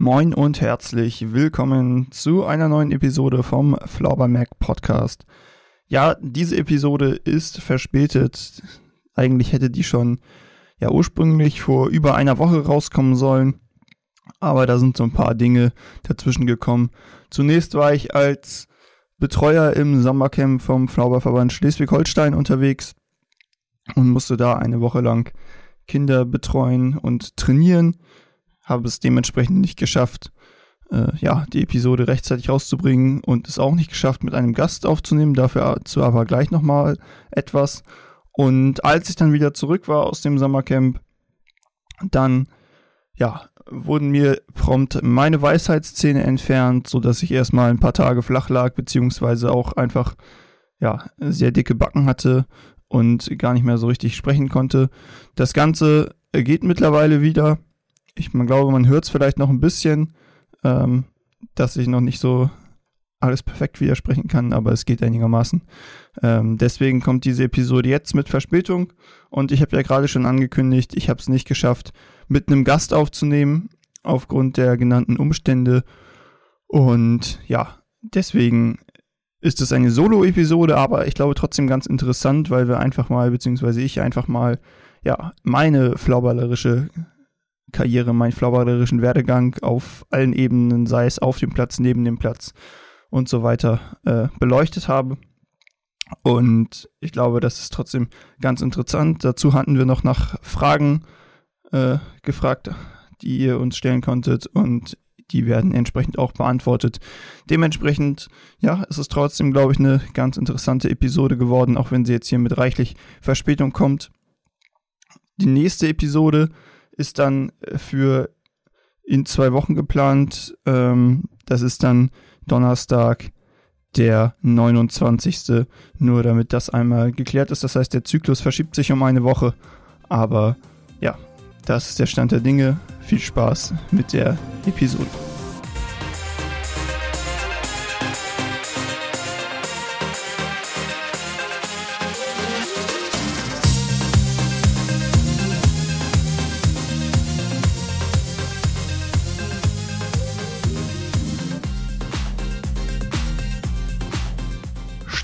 Moin und herzlich willkommen zu einer neuen Episode vom Flauber Mac Podcast. Ja, diese Episode ist verspätet. Eigentlich hätte die schon ja ursprünglich vor über einer Woche rauskommen sollen. Aber da sind so ein paar Dinge dazwischen gekommen. Zunächst war ich als Betreuer im Sommercamp vom Flauberverband Schleswig-Holstein unterwegs und musste da eine Woche lang Kinder betreuen und trainieren habe es dementsprechend nicht geschafft, äh, ja, die Episode rechtzeitig rauszubringen und es auch nicht geschafft, mit einem Gast aufzunehmen. Dafür zu aber gleich nochmal etwas. Und als ich dann wieder zurück war aus dem Sommercamp, dann, ja, wurden mir prompt meine Weisheitszähne entfernt, so dass ich erstmal ein paar Tage flach lag, beziehungsweise auch einfach, ja, sehr dicke Backen hatte und gar nicht mehr so richtig sprechen konnte. Das Ganze geht mittlerweile wieder ich man glaube, man hört es vielleicht noch ein bisschen, ähm, dass ich noch nicht so alles perfekt widersprechen kann, aber es geht einigermaßen. Ähm, deswegen kommt diese Episode jetzt mit Verspätung und ich habe ja gerade schon angekündigt, ich habe es nicht geschafft, mit einem Gast aufzunehmen, aufgrund der genannten Umstände. Und ja, deswegen ist es eine Solo-Episode, aber ich glaube trotzdem ganz interessant, weil wir einfach mal, beziehungsweise ich einfach mal, ja, meine flauballerische Karriere, meinen flaubererischen Werdegang auf allen Ebenen, sei es auf dem Platz, neben dem Platz und so weiter, äh, beleuchtet habe. Und ich glaube, das ist trotzdem ganz interessant. Dazu hatten wir noch nach Fragen äh, gefragt, die ihr uns stellen konntet und die werden entsprechend auch beantwortet. Dementsprechend, ja, es ist trotzdem, glaube ich, eine ganz interessante Episode geworden, auch wenn sie jetzt hier mit reichlich Verspätung kommt. Die nächste Episode ist dann äh, für in zwei Wochen geplant. Ähm, das ist dann Donnerstag, der 29. Nur damit das einmal geklärt ist. Das heißt, der Zyklus verschiebt sich um eine Woche. Aber ja, das ist der Stand der Dinge. Viel Spaß mit der Episode.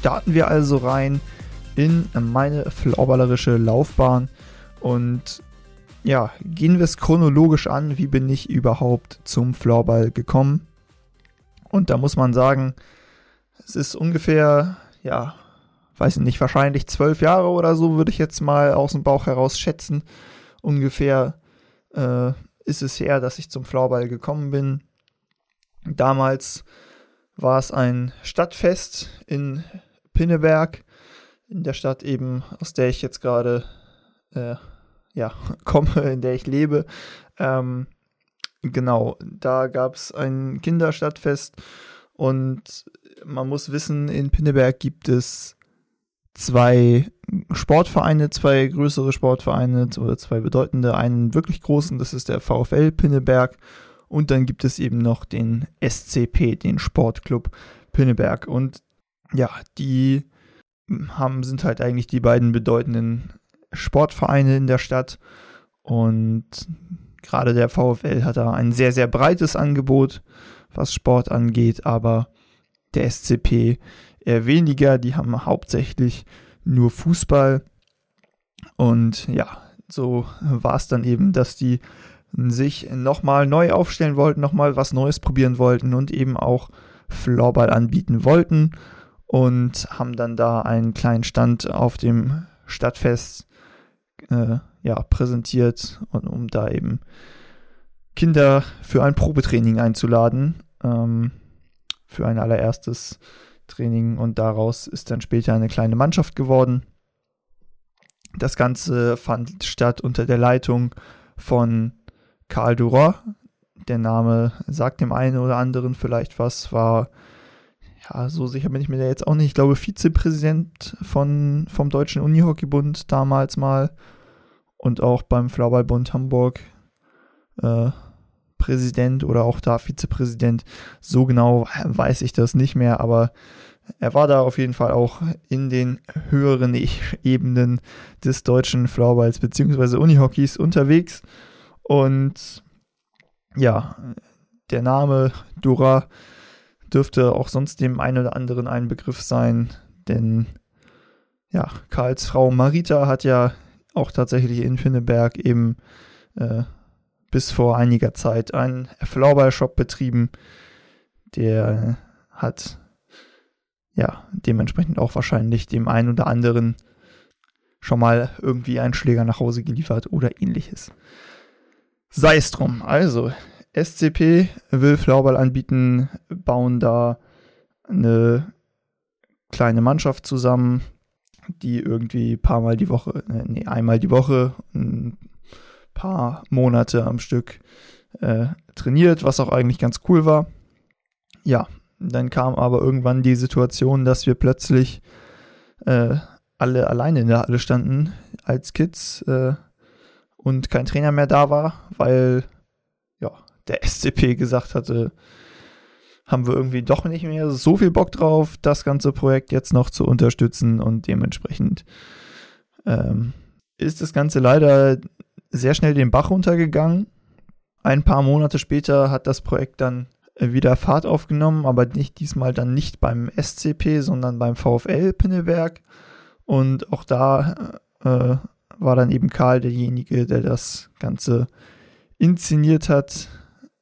Starten wir also rein in meine florballerische Laufbahn und ja, gehen wir es chronologisch an, wie bin ich überhaupt zum Floorball gekommen? Und da muss man sagen, es ist ungefähr, ja, weiß ich nicht, wahrscheinlich zwölf Jahre oder so, würde ich jetzt mal aus dem Bauch heraus schätzen. Ungefähr äh, ist es her, dass ich zum Floorball gekommen bin. Damals war es ein Stadtfest in Pinneberg, in der Stadt eben, aus der ich jetzt gerade äh, ja, komme, in der ich lebe. Ähm, genau, da gab es ein Kinderstadtfest und man muss wissen, in Pinneberg gibt es zwei Sportvereine, zwei größere Sportvereine oder zwei bedeutende. Einen wirklich großen, das ist der VfL Pinneberg. Und dann gibt es eben noch den SCP, den Sportclub Pinneberg. Und ja, die haben, sind halt eigentlich die beiden bedeutenden Sportvereine in der Stadt. Und gerade der VfL hat da ein sehr, sehr breites Angebot, was Sport angeht, aber der SCP eher weniger. Die haben hauptsächlich nur Fußball. Und ja, so war es dann eben, dass die sich nochmal neu aufstellen wollten, nochmal was Neues probieren wollten und eben auch Floorball anbieten wollten und haben dann da einen kleinen Stand auf dem Stadtfest äh, ja, präsentiert, und, um da eben Kinder für ein Probetraining einzuladen, ähm, für ein allererstes Training und daraus ist dann später eine kleine Mannschaft geworden. Das Ganze fand statt unter der Leitung von Karl Duroy. Der Name sagt dem einen oder anderen vielleicht was, war ja, so sicher bin ich mir da jetzt auch nicht. Ich glaube, Vizepräsident von, vom Deutschen Unihockeybund damals mal und auch beim Floorballbund Hamburg äh, Präsident oder auch da Vizepräsident. So genau weiß ich das nicht mehr, aber er war da auf jeden Fall auch in den höheren e Ebenen des deutschen Floorballs bzw. Unihockeys unterwegs. Und ja, der Name Dora dürfte auch sonst dem einen oder anderen ein Begriff sein, denn ja, Karls Frau Marita hat ja auch tatsächlich in Pinneberg eben äh, bis vor einiger Zeit einen Floorball-Shop betrieben. Der hat ja dementsprechend auch wahrscheinlich dem einen oder anderen schon mal irgendwie einen Schläger nach Hause geliefert oder ähnliches. Sei es drum. Also, SCP will Floorball anbieten, bauen da eine kleine Mannschaft zusammen, die irgendwie ein paar Mal die Woche, äh, nee, einmal die Woche, ein paar Monate am Stück äh, trainiert, was auch eigentlich ganz cool war. Ja, dann kam aber irgendwann die Situation, dass wir plötzlich äh, alle alleine in der Halle standen als Kids äh, und kein Trainer mehr da war, weil der SCP gesagt hatte, haben wir irgendwie doch nicht mehr so viel Bock drauf, das ganze Projekt jetzt noch zu unterstützen und dementsprechend ähm, ist das Ganze leider sehr schnell den Bach runtergegangen. Ein paar Monate später hat das Projekt dann wieder Fahrt aufgenommen, aber nicht diesmal dann nicht beim SCP, sondern beim VfL Pinneberg. Und auch da äh, war dann eben Karl derjenige, der das Ganze inszeniert hat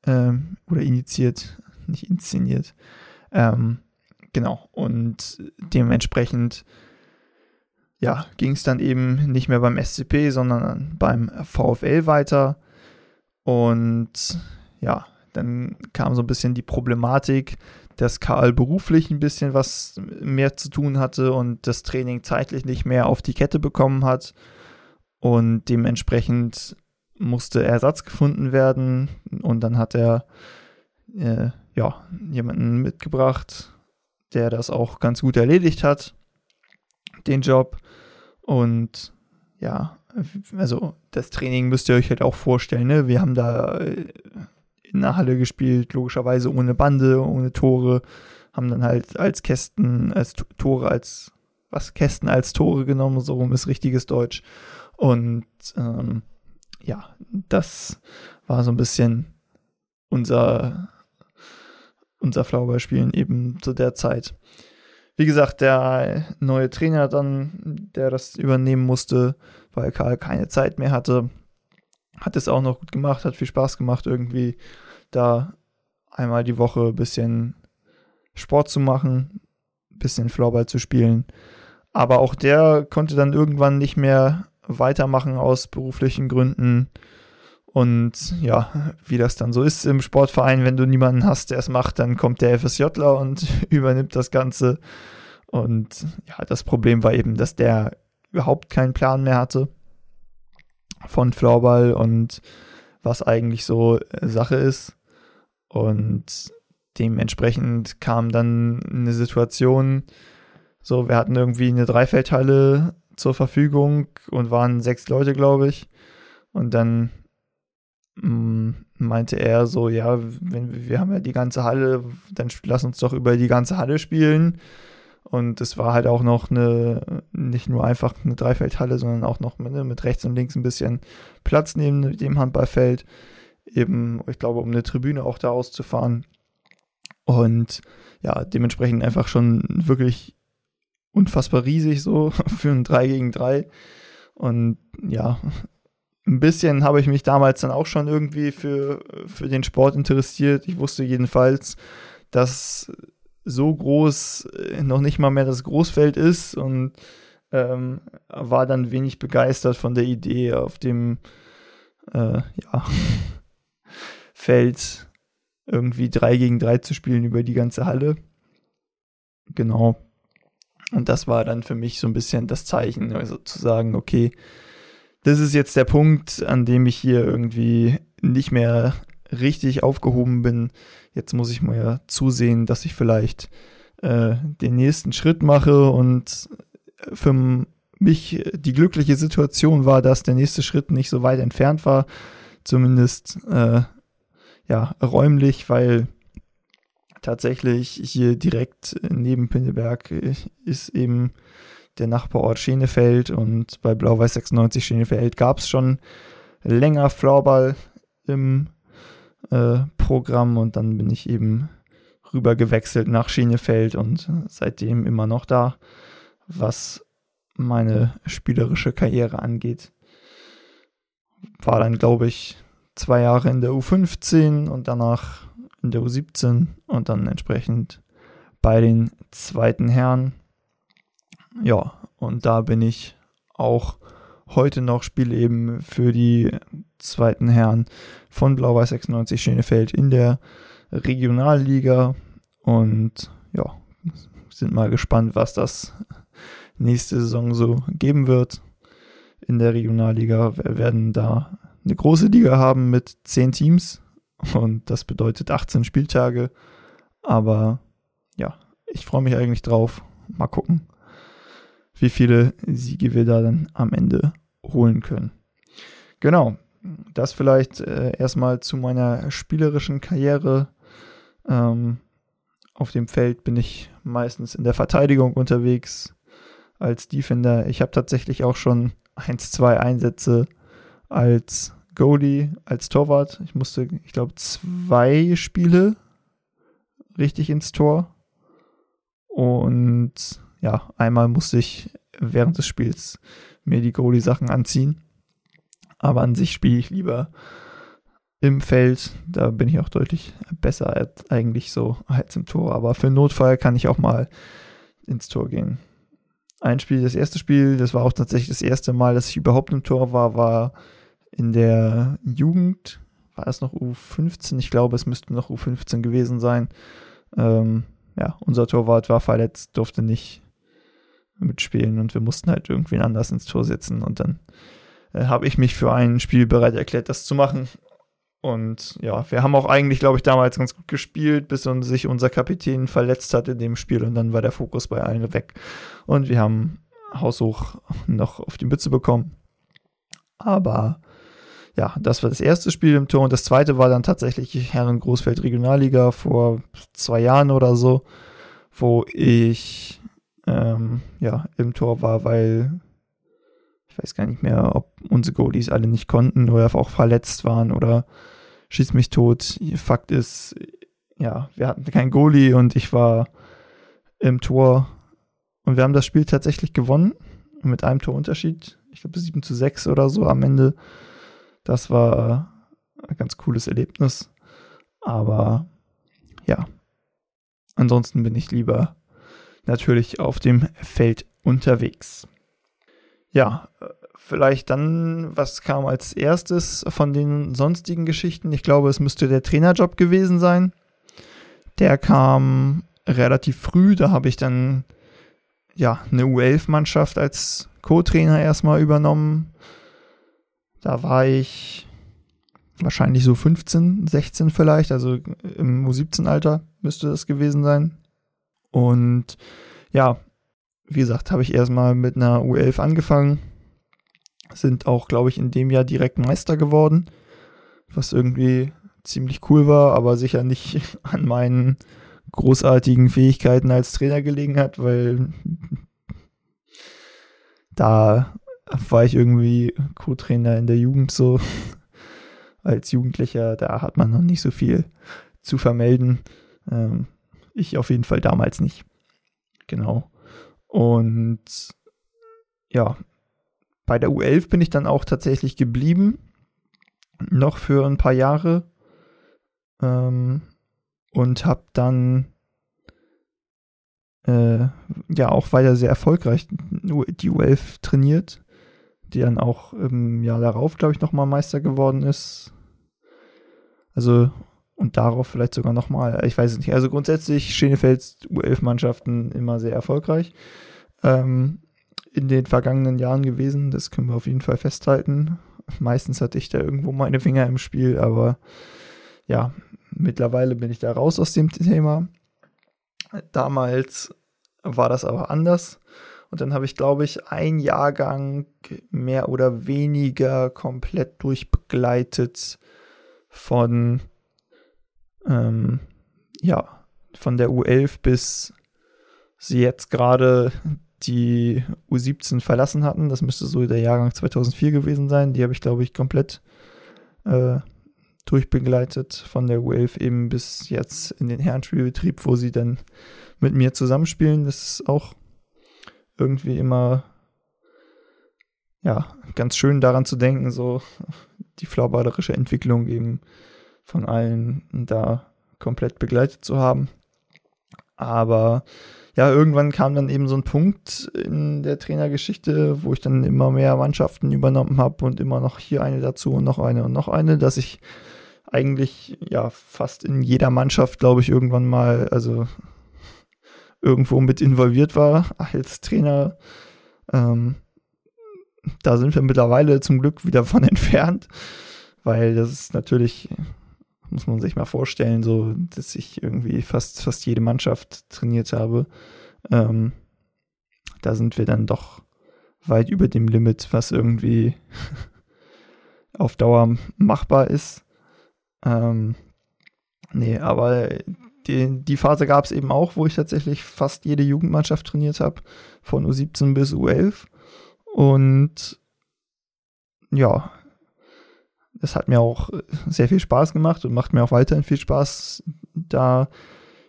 ähm, oder initiiert, nicht inszeniert. Ähm, genau. Und dementsprechend ja, ging es dann eben nicht mehr beim SCP, sondern beim VfL weiter. Und ja, dann kam so ein bisschen die Problematik, dass Karl beruflich ein bisschen was mehr zu tun hatte und das Training zeitlich nicht mehr auf die Kette bekommen hat. Und dementsprechend musste Ersatz gefunden werden. Und dann hat er äh, ja, jemanden mitgebracht, der das auch ganz gut erledigt hat, den Job. Und ja, also das Training müsst ihr euch halt auch vorstellen. Ne? Wir haben da äh, in der Halle gespielt, logischerweise ohne Bande, ohne Tore, haben dann halt als Kästen, als Tore, als was Kästen als Tore genommen, so rum ist richtiges Deutsch. Und ähm, ja, das war so ein bisschen unser, unser Flauberspielen eben zu der Zeit. Wie gesagt, der neue Trainer dann, der das übernehmen musste, weil Karl keine Zeit mehr hatte, hat es auch noch gut gemacht, hat viel Spaß gemacht, irgendwie da einmal die Woche ein bisschen Sport zu machen, ein bisschen Floorball zu spielen. Aber auch der konnte dann irgendwann nicht mehr weitermachen aus beruflichen Gründen. Und ja, wie das dann so ist im Sportverein, wenn du niemanden hast, der es macht, dann kommt der FSJler und übernimmt das Ganze. Und ja, das Problem war eben, dass der überhaupt keinen Plan mehr hatte von Floorball und was eigentlich so äh, Sache ist. Und dementsprechend kam dann eine Situation, so, wir hatten irgendwie eine Dreifeldhalle zur Verfügung und waren sechs Leute, glaube ich. Und dann mm, meinte er so, ja, wenn, wir haben ja die ganze Halle, dann lass uns doch über die ganze Halle spielen. Und es war halt auch noch eine, nicht nur einfach eine Dreifeldhalle, sondern auch noch mit, ne, mit rechts und links ein bisschen Platz neben dem Handballfeld. Eben, ich glaube, um eine Tribüne auch da auszufahren. Und ja, dementsprechend einfach schon wirklich unfassbar riesig so für ein 3 gegen 3. Und ja, ein bisschen habe ich mich damals dann auch schon irgendwie für, für den Sport interessiert. Ich wusste jedenfalls, dass so groß äh, noch nicht mal mehr das Großfeld ist und ähm, war dann wenig begeistert von der Idee, auf dem äh, ja, Feld irgendwie 3 gegen 3 zu spielen über die ganze Halle. Genau. Und das war dann für mich so ein bisschen das Zeichen, also zu sagen, okay, das ist jetzt der Punkt, an dem ich hier irgendwie nicht mehr richtig aufgehoben bin. Jetzt muss ich mal zusehen, dass ich vielleicht äh, den nächsten Schritt mache und für mich die glückliche Situation war, dass der nächste Schritt nicht so weit entfernt war, zumindest äh, ja räumlich, weil tatsächlich hier direkt neben Pinneberg ist eben der Nachbarort Schenefeld und bei Blau-Weiß 96 Schenefeld gab es schon länger Floorball im äh, Programm und dann bin ich eben rüber gewechselt nach Schienefeld und seitdem immer noch da, was meine spielerische Karriere angeht. War dann, glaube ich, zwei Jahre in der U15 und danach in der U17 und dann entsprechend bei den zweiten Herren. Ja, und da bin ich auch heute noch, spiele eben für die zweiten Herren von Blau-Weiß 96 Schenefeld in der Regionalliga und ja, sind mal gespannt, was das nächste Saison so geben wird in der Regionalliga. Wir werden da eine große Liga haben mit zehn Teams und das bedeutet 18 Spieltage. Aber ja, ich freue mich eigentlich drauf. Mal gucken, wie viele Siege wir da dann am Ende holen können. Genau, das vielleicht äh, erstmal zu meiner spielerischen Karriere. Ähm, auf dem Feld bin ich meistens in der Verteidigung unterwegs als Defender. Ich habe tatsächlich auch schon 1, 2 Einsätze als Goalie, als Torwart. Ich musste, ich glaube, zwei Spiele richtig ins Tor. Und ja, einmal musste ich während des Spiels mir die Goalie-Sachen anziehen. Aber an sich spiele ich lieber im Feld. Da bin ich auch deutlich besser eigentlich so als im Tor. Aber für Notfall kann ich auch mal ins Tor gehen. Ein Spiel, das erste Spiel, das war auch tatsächlich das erste Mal, dass ich überhaupt im Tor war, war in der Jugend. War es noch U15? Ich glaube, es müsste noch U15 gewesen sein. Ähm, ja, unser Torwart war verletzt, durfte nicht mitspielen und wir mussten halt irgendwen anders ins Tor setzen und dann äh, habe ich mich für ein Spiel bereit erklärt, das zu machen. Und ja, wir haben auch eigentlich, glaube ich, damals ganz gut gespielt, bis sich unser Kapitän verletzt hat in dem Spiel und dann war der Fokus bei allen weg. Und wir haben haushoch noch auf die Mütze bekommen. Aber ja, das war das erste Spiel im Tor und das zweite war dann tatsächlich Herren Großfeld Regionalliga vor zwei Jahren oder so, wo ich ähm, ja im Tor war, weil ich weiß gar nicht mehr, ob unsere Goalies alle nicht konnten oder auch verletzt waren oder schieß mich tot. Fakt ist, ja, wir hatten keinen Goalie und ich war im Tor und wir haben das Spiel tatsächlich gewonnen mit einem Torunterschied. Ich glaube 7 zu 6 oder so am Ende. Das war ein ganz cooles Erlebnis. Aber ja, ansonsten bin ich lieber natürlich auf dem Feld unterwegs. Ja, vielleicht dann, was kam als erstes von den sonstigen Geschichten? Ich glaube, es müsste der Trainerjob gewesen sein. Der kam relativ früh, da habe ich dann ja eine U11-Mannschaft als Co-Trainer erstmal übernommen. Da war ich wahrscheinlich so 15, 16 vielleicht, also im U17-Alter müsste das gewesen sein. Und ja, wie gesagt, habe ich erstmal mit einer U11 angefangen. Sind auch, glaube ich, in dem Jahr direkt Meister geworden. Was irgendwie ziemlich cool war, aber sicher nicht an meinen großartigen Fähigkeiten als Trainer gelegen hat, weil da war ich irgendwie Co-Trainer in der Jugend so. Als Jugendlicher, da hat man noch nicht so viel zu vermelden. Ähm, ich auf jeden Fall damals nicht. Genau. Und ja, bei der U11 bin ich dann auch tatsächlich geblieben. Noch für ein paar Jahre. Ähm, und habe dann äh, ja auch weiter sehr erfolgreich die U11 trainiert, die dann auch im Jahr darauf, glaube ich, nochmal Meister geworden ist. Also und darauf vielleicht sogar nochmal, ich weiß es nicht. Also grundsätzlich Schenefelds U11-Mannschaften immer sehr erfolgreich ähm, in den vergangenen Jahren gewesen. Das können wir auf jeden Fall festhalten. Meistens hatte ich da irgendwo meine Finger im Spiel, aber ja, mittlerweile bin ich da raus aus dem Thema. Damals war das aber anders. Und dann habe ich, glaube ich, ein Jahrgang mehr oder weniger komplett durchbegleitet von ähm, ja, von der U11 bis sie jetzt gerade die U17 verlassen hatten. Das müsste so der Jahrgang 2004 gewesen sein. Die habe ich, glaube ich, komplett äh, durchbegleitet von der U11 eben bis jetzt in den Herrenspielbetrieb, wo sie dann mit mir zusammenspielen. Das ist auch irgendwie immer ja ganz schön daran zu denken, so die flauballerische Entwicklung eben von allen da komplett begleitet zu haben. Aber ja, irgendwann kam dann eben so ein Punkt in der Trainergeschichte, wo ich dann immer mehr Mannschaften übernommen habe und immer noch hier eine dazu und noch eine und noch eine, dass ich eigentlich ja fast in jeder Mannschaft, glaube ich, irgendwann mal, also irgendwo mit involviert war als Trainer. Ähm, da sind wir mittlerweile zum Glück wieder von entfernt, weil das ist natürlich muss man sich mal vorstellen, so, dass ich irgendwie fast, fast jede Mannschaft trainiert habe. Ähm, da sind wir dann doch weit über dem Limit, was irgendwie auf Dauer machbar ist. Ähm, nee, aber die, die Phase gab es eben auch, wo ich tatsächlich fast jede Jugendmannschaft trainiert habe, von U17 bis U11. Und ja, es hat mir auch sehr viel Spaß gemacht und macht mir auch weiterhin viel Spaß, da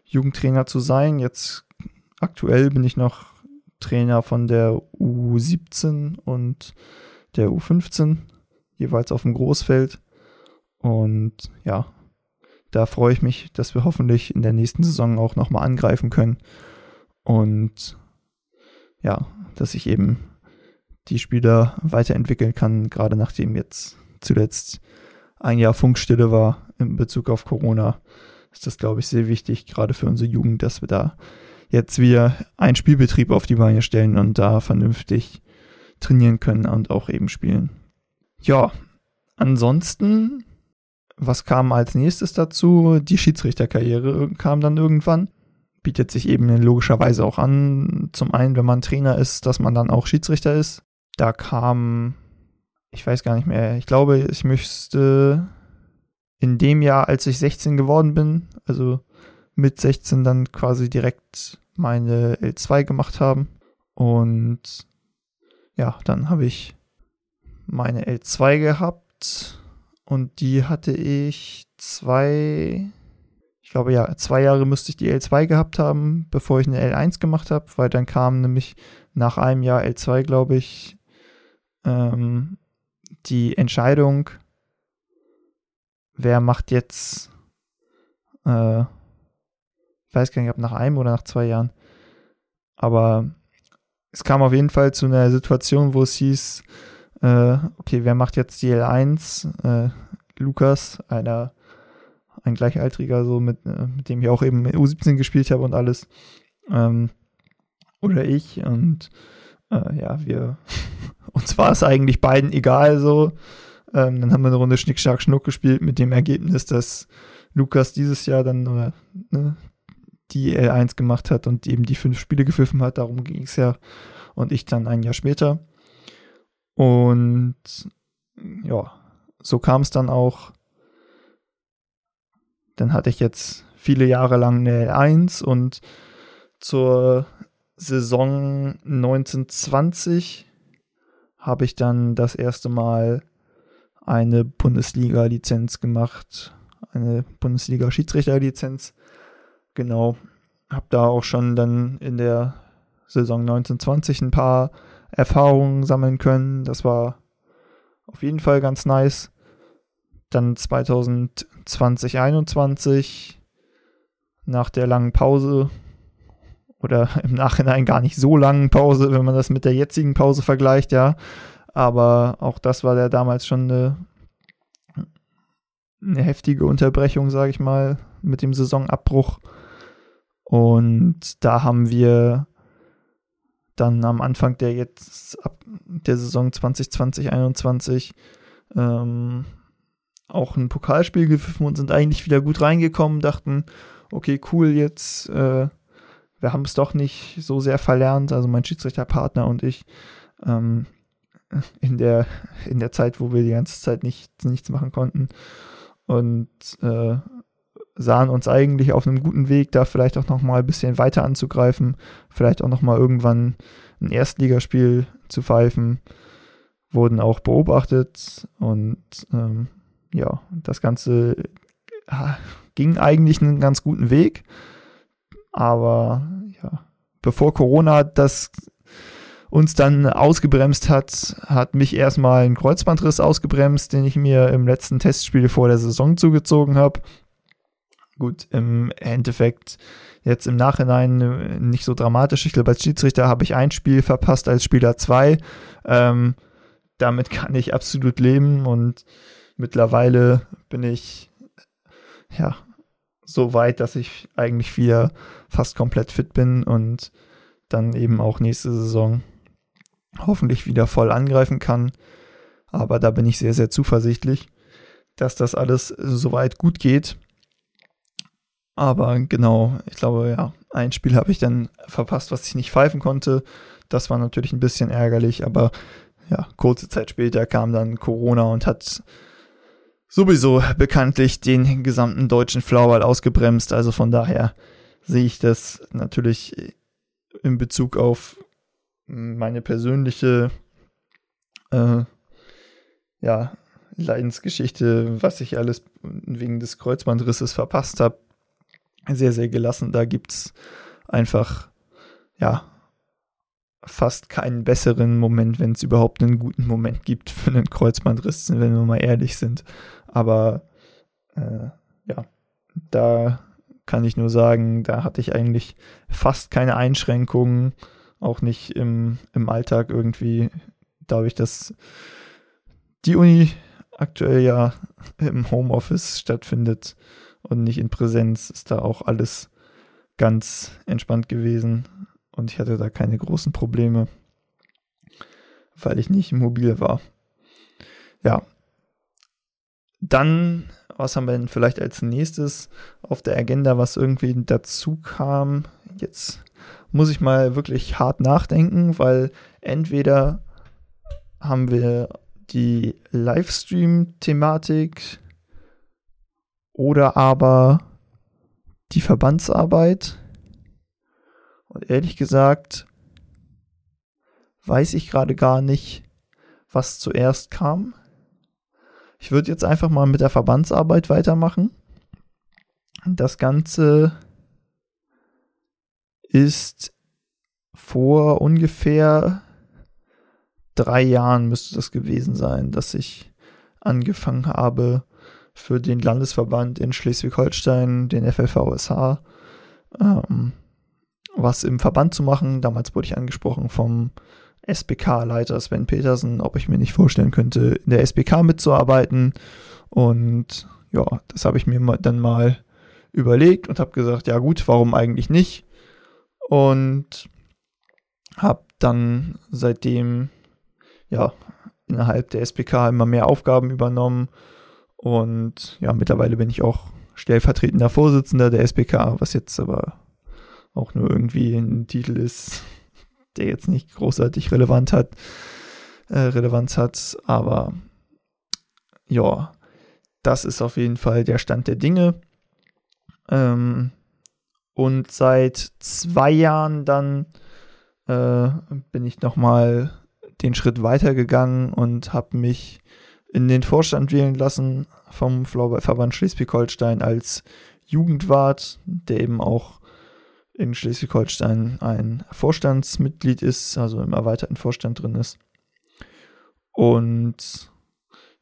Jugendtrainer zu sein. Jetzt aktuell bin ich noch Trainer von der U17 und der U15, jeweils auf dem Großfeld. Und ja, da freue ich mich, dass wir hoffentlich in der nächsten Saison auch nochmal angreifen können. Und ja, dass ich eben die Spieler weiterentwickeln kann, gerade nachdem jetzt zuletzt ein Jahr Funkstille war in Bezug auf Corona, ist das, glaube ich, sehr wichtig, gerade für unsere Jugend, dass wir da jetzt wieder einen Spielbetrieb auf die Beine stellen und da vernünftig trainieren können und auch eben spielen. Ja, ansonsten, was kam als nächstes dazu? Die Schiedsrichterkarriere kam dann irgendwann. Bietet sich eben logischerweise auch an, zum einen, wenn man Trainer ist, dass man dann auch Schiedsrichter ist. Da kam ich weiß gar nicht mehr, ich glaube, ich müsste in dem Jahr, als ich 16 geworden bin, also mit 16 dann quasi direkt meine L2 gemacht haben. Und ja, dann habe ich meine L2 gehabt und die hatte ich zwei, ich glaube ja, zwei Jahre müsste ich die L2 gehabt haben, bevor ich eine L1 gemacht habe, weil dann kam nämlich nach einem Jahr L2, glaube ich, ähm, die Entscheidung, wer macht jetzt, äh, ich weiß gar nicht, ob nach einem oder nach zwei Jahren, aber es kam auf jeden Fall zu einer Situation, wo es hieß, äh, okay, wer macht jetzt die L1? Äh, Lukas, einer, ein Gleichaltriger, so mit, äh, mit dem ich auch eben U17 gespielt habe und alles. Ähm, oder ich und äh, ja, wir, uns war es eigentlich beiden egal so. Ähm, dann haben wir eine Runde Schnick, Schnack, Schnuck gespielt mit dem Ergebnis, dass Lukas dieses Jahr dann oder, ne, die L1 gemacht hat und eben die fünf Spiele gepfiffen hat. Darum ging es ja. Und ich dann ein Jahr später. Und ja, so kam es dann auch. Dann hatte ich jetzt viele Jahre lang eine L1 und zur Saison 1920 habe ich dann das erste Mal eine Bundesliga-Lizenz gemacht, eine Bundesliga-Schiedsrichter-Lizenz. Genau, habe da auch schon dann in der Saison 1920 ein paar Erfahrungen sammeln können. Das war auf jeden Fall ganz nice. Dann 2020, 2021 nach der langen Pause oder im Nachhinein gar nicht so langen Pause, wenn man das mit der jetzigen Pause vergleicht, ja. Aber auch das war ja damals schon eine, eine heftige Unterbrechung, sage ich mal, mit dem Saisonabbruch. Und da haben wir dann am Anfang der jetzt der Saison 2020 2021 ähm, auch ein Pokalspiel gepfiffen und sind eigentlich wieder gut reingekommen, dachten, okay, cool, jetzt äh, wir haben es doch nicht so sehr verlernt, also mein Schiedsrichterpartner und ich, ähm, in, der, in der Zeit, wo wir die ganze Zeit nicht, nichts machen konnten. Und äh, sahen uns eigentlich auf einem guten Weg, da vielleicht auch nochmal ein bisschen weiter anzugreifen, vielleicht auch nochmal irgendwann ein Erstligaspiel zu pfeifen, wurden auch beobachtet und ähm, ja, das Ganze ging eigentlich einen ganz guten Weg. Aber ja, bevor Corona das uns dann ausgebremst hat, hat mich erstmal ein Kreuzbandriss ausgebremst, den ich mir im letzten Testspiel vor der Saison zugezogen habe. Gut, im Endeffekt jetzt im Nachhinein äh, nicht so dramatisch. Ich glaube, als Schiedsrichter habe ich ein Spiel verpasst als Spieler zwei. Ähm, damit kann ich absolut leben und mittlerweile bin ich ja so weit, dass ich eigentlich wieder fast komplett fit bin und dann eben auch nächste Saison hoffentlich wieder voll angreifen kann. Aber da bin ich sehr, sehr zuversichtlich, dass das alles soweit gut geht. Aber genau, ich glaube, ja, ein Spiel habe ich dann verpasst, was ich nicht pfeifen konnte. Das war natürlich ein bisschen ärgerlich, aber ja, kurze Zeit später kam dann Corona und hat sowieso bekanntlich den gesamten deutschen Floorball ausgebremst. Also von daher sehe ich das natürlich in Bezug auf meine persönliche äh, ja, Leidensgeschichte, was ich alles wegen des Kreuzbandrisses verpasst habe, sehr, sehr gelassen. Da gibt es einfach, ja, fast keinen besseren Moment, wenn es überhaupt einen guten Moment gibt für einen Kreuzbandriss, wenn wir mal ehrlich sind. Aber äh, ja, da kann ich nur sagen, da hatte ich eigentlich fast keine Einschränkungen auch nicht im, im Alltag irgendwie, dadurch, dass die Uni aktuell ja im Homeoffice stattfindet und nicht in Präsenz, ist da auch alles ganz entspannt gewesen und ich hatte da keine großen Probleme, weil ich nicht mobil war. Ja. Dann, was haben wir denn vielleicht als nächstes auf der Agenda, was irgendwie dazu kam? Jetzt muss ich mal wirklich hart nachdenken, weil entweder haben wir die Livestream-Thematik oder aber die Verbandsarbeit. Und ehrlich gesagt, weiß ich gerade gar nicht, was zuerst kam. Ich würde jetzt einfach mal mit der Verbandsarbeit weitermachen. Das Ganze ist vor ungefähr drei Jahren müsste das gewesen sein, dass ich angefangen habe, für den Landesverband in Schleswig-Holstein, den FLVSH, ähm, was im Verband zu machen. Damals wurde ich angesprochen vom SBK-Leiter Sven Petersen, ob ich mir nicht vorstellen könnte, in der SBK mitzuarbeiten. Und ja, das habe ich mir dann mal überlegt und habe gesagt, ja gut, warum eigentlich nicht? und habe dann seitdem ja innerhalb der SPK immer mehr Aufgaben übernommen und ja mittlerweile bin ich auch stellvertretender Vorsitzender der SPK, was jetzt aber auch nur irgendwie ein Titel ist, der jetzt nicht großartig relevant hat, äh, Relevanz hat, aber ja, das ist auf jeden Fall der Stand der Dinge. Ähm, und seit zwei Jahren dann äh, bin ich nochmal den Schritt weitergegangen und habe mich in den Vorstand wählen lassen vom Floorballverband Schleswig-Holstein als Jugendwart, der eben auch in Schleswig-Holstein ein Vorstandsmitglied ist, also im erweiterten Vorstand drin ist. Und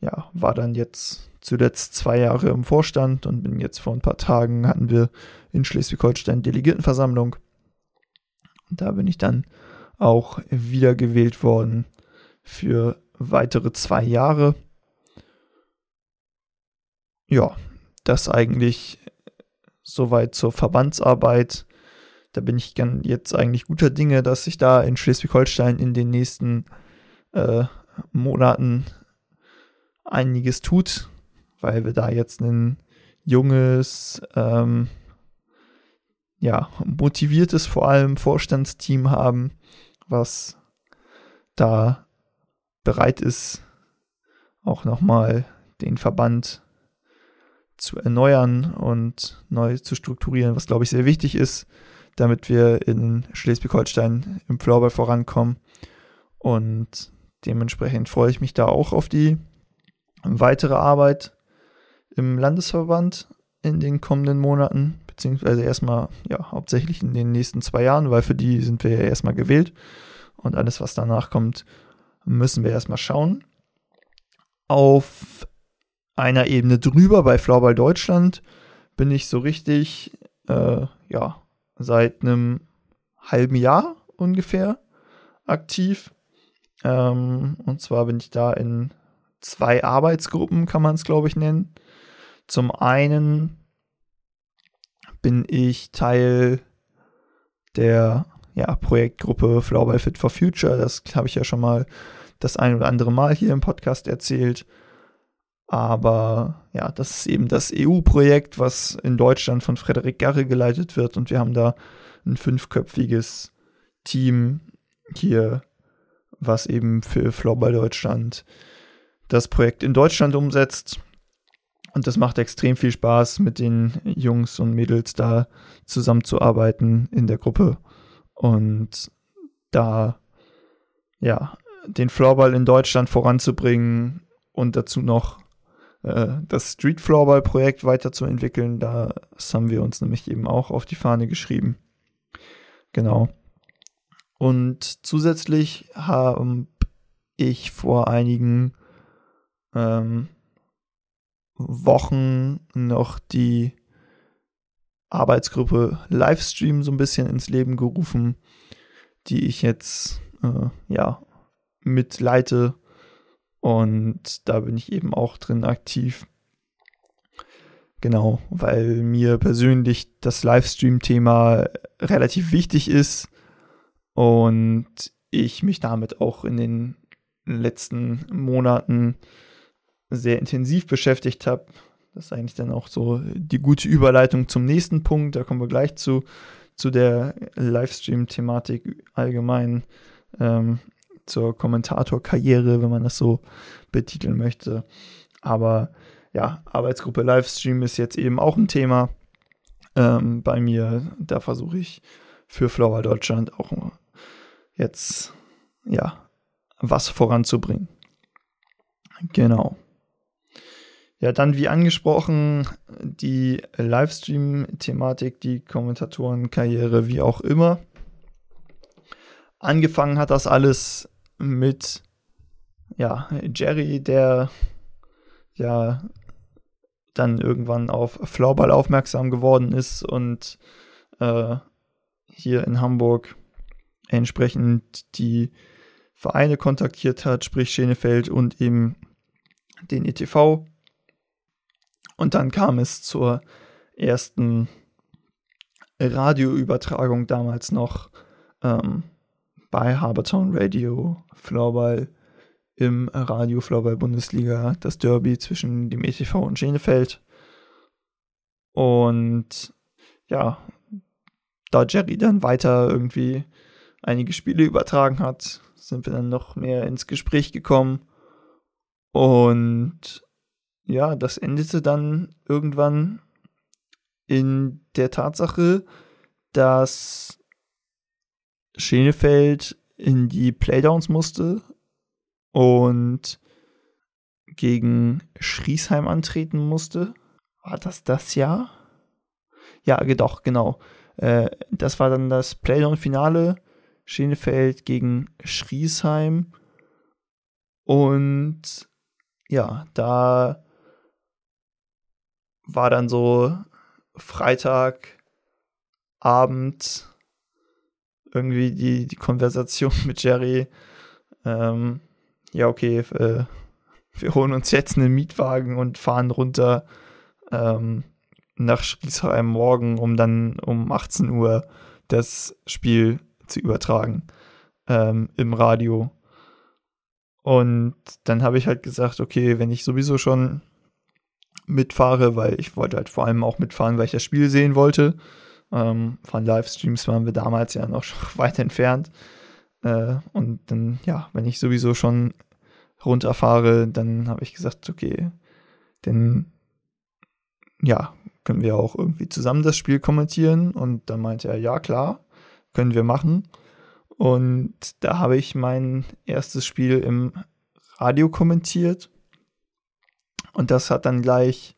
ja, war dann jetzt zuletzt zwei Jahre im Vorstand und bin jetzt vor ein paar Tagen hatten wir in Schleswig-Holstein Delegiertenversammlung. Und da bin ich dann auch wiedergewählt worden für weitere zwei Jahre. Ja, das eigentlich soweit zur Verbandsarbeit. Da bin ich jetzt eigentlich guter Dinge, dass sich da in Schleswig-Holstein in den nächsten äh, Monaten einiges tut, weil wir da jetzt ein junges, ähm, ja, motiviertes vor allem Vorstandsteam haben, was da bereit ist, auch nochmal den Verband zu erneuern und neu zu strukturieren, was glaube ich sehr wichtig ist, damit wir in Schleswig-Holstein im Floorball vorankommen. Und dementsprechend freue ich mich da auch auf die weitere Arbeit im Landesverband in den kommenden Monaten, beziehungsweise erstmal, ja, hauptsächlich in den nächsten zwei Jahren, weil für die sind wir ja erstmal gewählt. Und alles, was danach kommt, müssen wir erstmal schauen. Auf einer Ebene drüber bei Floorball Deutschland bin ich so richtig, äh, ja, seit einem halben Jahr ungefähr aktiv. Ähm, und zwar bin ich da in zwei Arbeitsgruppen, kann man es, glaube ich, nennen. Zum einen bin ich Teil der ja, Projektgruppe Floorball Fit for Future. Das habe ich ja schon mal das ein oder andere Mal hier im Podcast erzählt. Aber ja, das ist eben das EU-Projekt, was in Deutschland von Frederik Garre geleitet wird. Und wir haben da ein fünfköpfiges Team hier, was eben für Floorball Deutschland das Projekt in Deutschland umsetzt. Und das macht extrem viel Spaß, mit den Jungs und Mädels da zusammenzuarbeiten in der Gruppe und da ja den Floorball in Deutschland voranzubringen und dazu noch das Street Floorball Projekt weiterzuentwickeln. Das haben wir uns nämlich eben auch auf die Fahne geschrieben. Genau. Und zusätzlich habe ich vor einigen ähm, Wochen noch die Arbeitsgruppe Livestream so ein bisschen ins Leben gerufen, die ich jetzt äh, ja mitleite und da bin ich eben auch drin aktiv. Genau, weil mir persönlich das Livestream-Thema relativ wichtig ist und ich mich damit auch in den letzten Monaten sehr intensiv beschäftigt habe. Das ist eigentlich dann auch so die gute Überleitung zum nächsten Punkt. Da kommen wir gleich zu, zu der Livestream-Thematik allgemein, ähm, zur Kommentatorkarriere, wenn man das so betiteln möchte. Aber ja, Arbeitsgruppe Livestream ist jetzt eben auch ein Thema ähm, bei mir. Da versuche ich für Flower Deutschland auch jetzt ja was voranzubringen. Genau. Ja, dann wie angesprochen, die Livestream-Thematik, die Kommentatorenkarriere, wie auch immer. Angefangen hat das alles mit ja, Jerry, der ja dann irgendwann auf Floorball aufmerksam geworden ist und äh, hier in Hamburg entsprechend die Vereine kontaktiert hat, sprich Schenefeld und eben den ETV und dann kam es zur ersten Radioübertragung damals noch ähm, bei Habertown Radio Floorball im Radio Floorball Bundesliga, das Derby zwischen dem ETV und Schenefeld. Und ja, da Jerry dann weiter irgendwie einige Spiele übertragen hat, sind wir dann noch mehr ins Gespräch gekommen. Und ja, das endete dann irgendwann in der Tatsache, dass Schenefeld in die Playdowns musste und gegen Schriesheim antreten musste. War das das Jahr? Ja, doch, genau. Äh, das war dann das Playdown-Finale. Schenefeld gegen Schriesheim. Und ja, da war dann so Freitagabend irgendwie die, die Konversation mit Jerry. Ähm, ja, okay, äh, wir holen uns jetzt einen Mietwagen und fahren runter ähm, nach Schriesheim morgen, um dann um 18 Uhr das Spiel zu übertragen ähm, im Radio. Und dann habe ich halt gesagt, okay, wenn ich sowieso schon mitfahre, weil ich wollte halt vor allem auch mitfahren, weil ich das Spiel sehen wollte. Ähm, von Livestreams waren wir damals ja noch weit entfernt. Äh, und dann, ja, wenn ich sowieso schon runterfahre, dann habe ich gesagt, okay, dann, ja, können wir auch irgendwie zusammen das Spiel kommentieren. Und dann meinte er, ja, klar, können wir machen. Und da habe ich mein erstes Spiel im Radio kommentiert und das hat dann gleich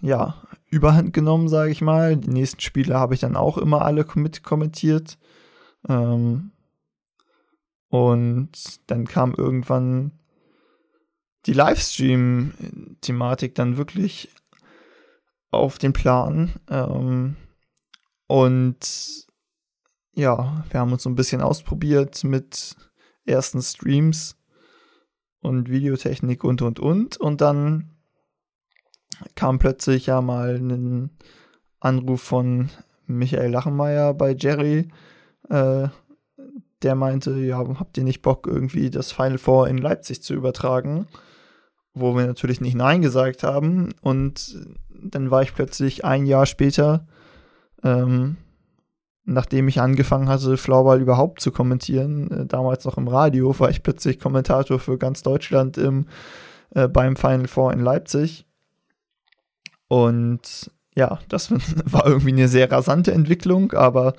ja, überhand genommen, sage ich mal. Die nächsten Spiele habe ich dann auch immer alle mit kommentiert. Ähm, und dann kam irgendwann die Livestream-Thematik dann wirklich auf den Plan. Ähm, und ja, wir haben uns so ein bisschen ausprobiert mit ersten Streams und Videotechnik und und und. Und dann kam plötzlich ja mal ein Anruf von Michael Lachenmeier bei Jerry. Äh, der meinte, ja, habt ihr nicht Bock, irgendwie das Final Four in Leipzig zu übertragen? Wo wir natürlich nicht Nein gesagt haben. Und dann war ich plötzlich ein Jahr später, ähm, nachdem ich angefangen hatte, Floorball überhaupt zu kommentieren, äh, damals noch im Radio, war ich plötzlich Kommentator für ganz Deutschland im, äh, beim Final Four in Leipzig. Und ja, das war irgendwie eine sehr rasante Entwicklung, aber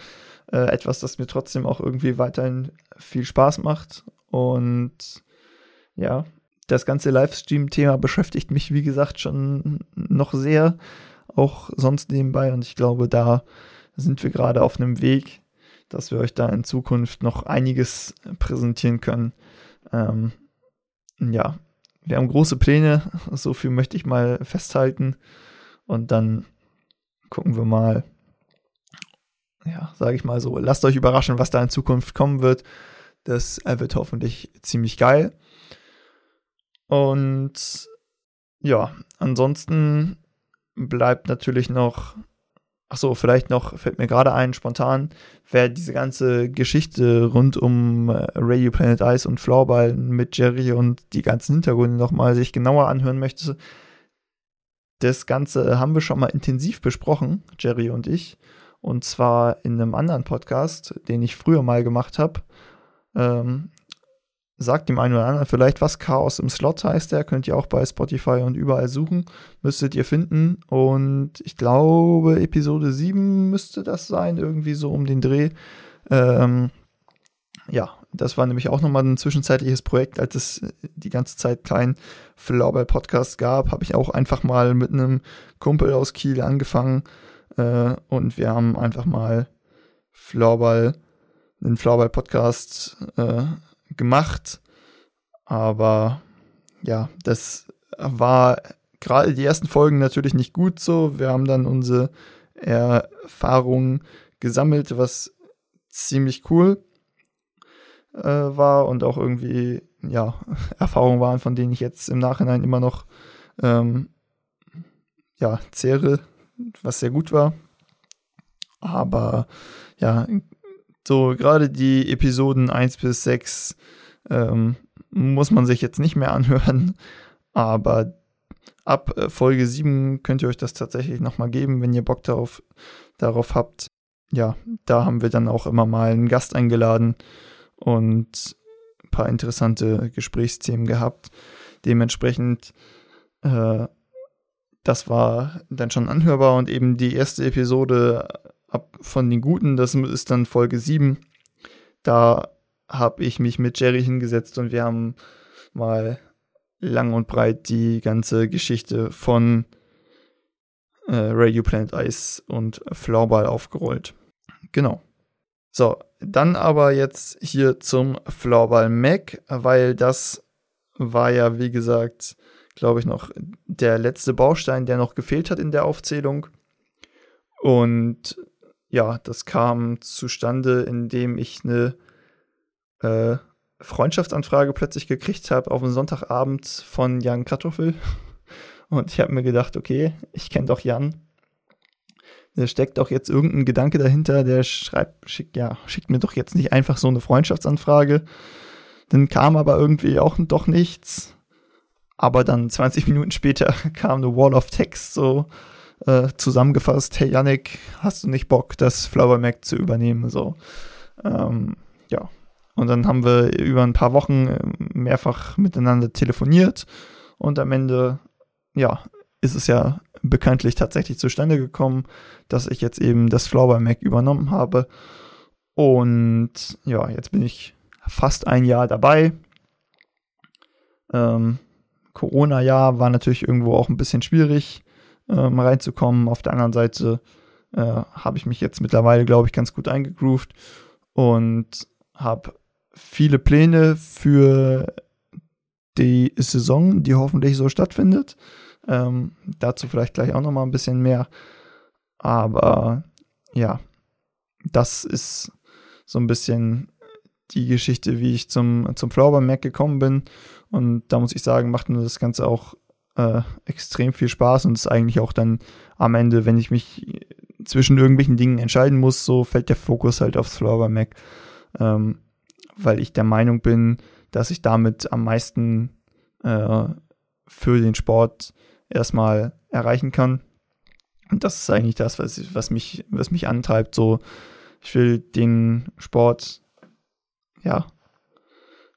äh, etwas, das mir trotzdem auch irgendwie weiterhin viel Spaß macht. Und ja, das ganze Livestream-Thema beschäftigt mich, wie gesagt, schon noch sehr, auch sonst nebenbei. Und ich glaube, da sind wir gerade auf einem Weg, dass wir euch da in Zukunft noch einiges präsentieren können. Ähm, ja, wir haben große Pläne, so viel möchte ich mal festhalten. Und dann gucken wir mal, ja, sage ich mal so, lasst euch überraschen, was da in Zukunft kommen wird. Das wird hoffentlich ziemlich geil. Und ja, ansonsten bleibt natürlich noch, ach so, vielleicht noch, fällt mir gerade ein, spontan, wer diese ganze Geschichte rund um äh, Radio Planet Ice und Floorball mit Jerry und die ganzen Hintergründe nochmal sich genauer anhören möchte, das Ganze haben wir schon mal intensiv besprochen, Jerry und ich. Und zwar in einem anderen Podcast, den ich früher mal gemacht habe. Ähm, sagt dem einen oder anderen vielleicht, was Chaos im Slot heißt. Der könnt ihr auch bei Spotify und überall suchen. Müsstet ihr finden. Und ich glaube, Episode 7 müsste das sein, irgendwie so um den Dreh. Ähm, ja, das war nämlich auch nochmal ein zwischenzeitliches Projekt, als es die ganze Zeit kein Flauber-Podcast gab, habe ich auch einfach mal mit einem Kumpel aus Kiel angefangen, äh, und wir haben einfach mal Floorball, einen Floorball-Podcast äh, gemacht. Aber ja, das war gerade die ersten Folgen natürlich nicht gut so. Wir haben dann unsere Erfahrungen gesammelt, was ziemlich cool äh, war und auch irgendwie, ja, Erfahrungen waren, von denen ich jetzt im Nachhinein immer noch, ähm, ja, zehre, was sehr gut war. Aber ja, so gerade die Episoden 1 bis 6 ähm, muss man sich jetzt nicht mehr anhören. Aber ab äh, Folge 7 könnt ihr euch das tatsächlich nochmal geben, wenn ihr Bock darauf, darauf habt. Ja, da haben wir dann auch immer mal einen Gast eingeladen und ein paar interessante Gesprächsthemen gehabt. Dementsprechend äh, das war dann schon anhörbar und eben die erste Episode ab von den Guten, das ist dann Folge 7. Da habe ich mich mit Jerry hingesetzt und wir haben mal lang und breit die ganze Geschichte von äh, Radio Planet Ice und Floorball aufgerollt. Genau. So, dann aber jetzt hier zum Floorball Mac, weil das war ja, wie gesagt, glaube ich, noch der letzte Baustein, der noch gefehlt hat in der Aufzählung. Und ja, das kam zustande, indem ich eine äh, Freundschaftsanfrage plötzlich gekriegt habe auf einen Sonntagabend von Jan Kartoffel. Und ich habe mir gedacht, okay, ich kenne doch Jan. Da steckt doch jetzt irgendein Gedanke dahinter, der schreibt, schickt, ja, schickt mir doch jetzt nicht einfach so eine Freundschaftsanfrage. Dann kam aber irgendwie auch doch nichts. Aber dann 20 Minuten später kam eine Wall of Text so äh, zusammengefasst, hey Yannick, hast du nicht Bock, das Flower Mac zu übernehmen? So, ähm, ja. Und dann haben wir über ein paar Wochen äh, mehrfach miteinander telefoniert und am Ende, ja, ist es ja bekanntlich tatsächlich zustande gekommen, dass ich jetzt eben das Flower Mac übernommen habe. Und ja, jetzt bin ich fast ein Jahr dabei. Ähm, Corona-Jahr war natürlich irgendwo auch ein bisschen schwierig. ähm, reinzukommen. Auf der anderen Seite äh, habe ich mich jetzt mittlerweile, glaube ich, ganz gut eingegroovt und habe viele Pläne für die Saison, die hoffentlich so stattfindet. Ähm, dazu vielleicht gleich auch noch mal ein bisschen mehr. Aber ja, das ist so ein bisschen die Geschichte, wie ich zum, zum Flower Mac gekommen bin. Und da muss ich sagen, macht mir das Ganze auch äh, extrem viel Spaß und ist eigentlich auch dann am Ende, wenn ich mich zwischen irgendwelchen Dingen entscheiden muss, so fällt der Fokus halt aufs Flower Mac. Ähm, weil ich der Meinung bin, dass ich damit am meisten äh, für den Sport erstmal erreichen kann. Und das ist eigentlich das, was, was, mich, was mich antreibt. So, ich will den Sport ja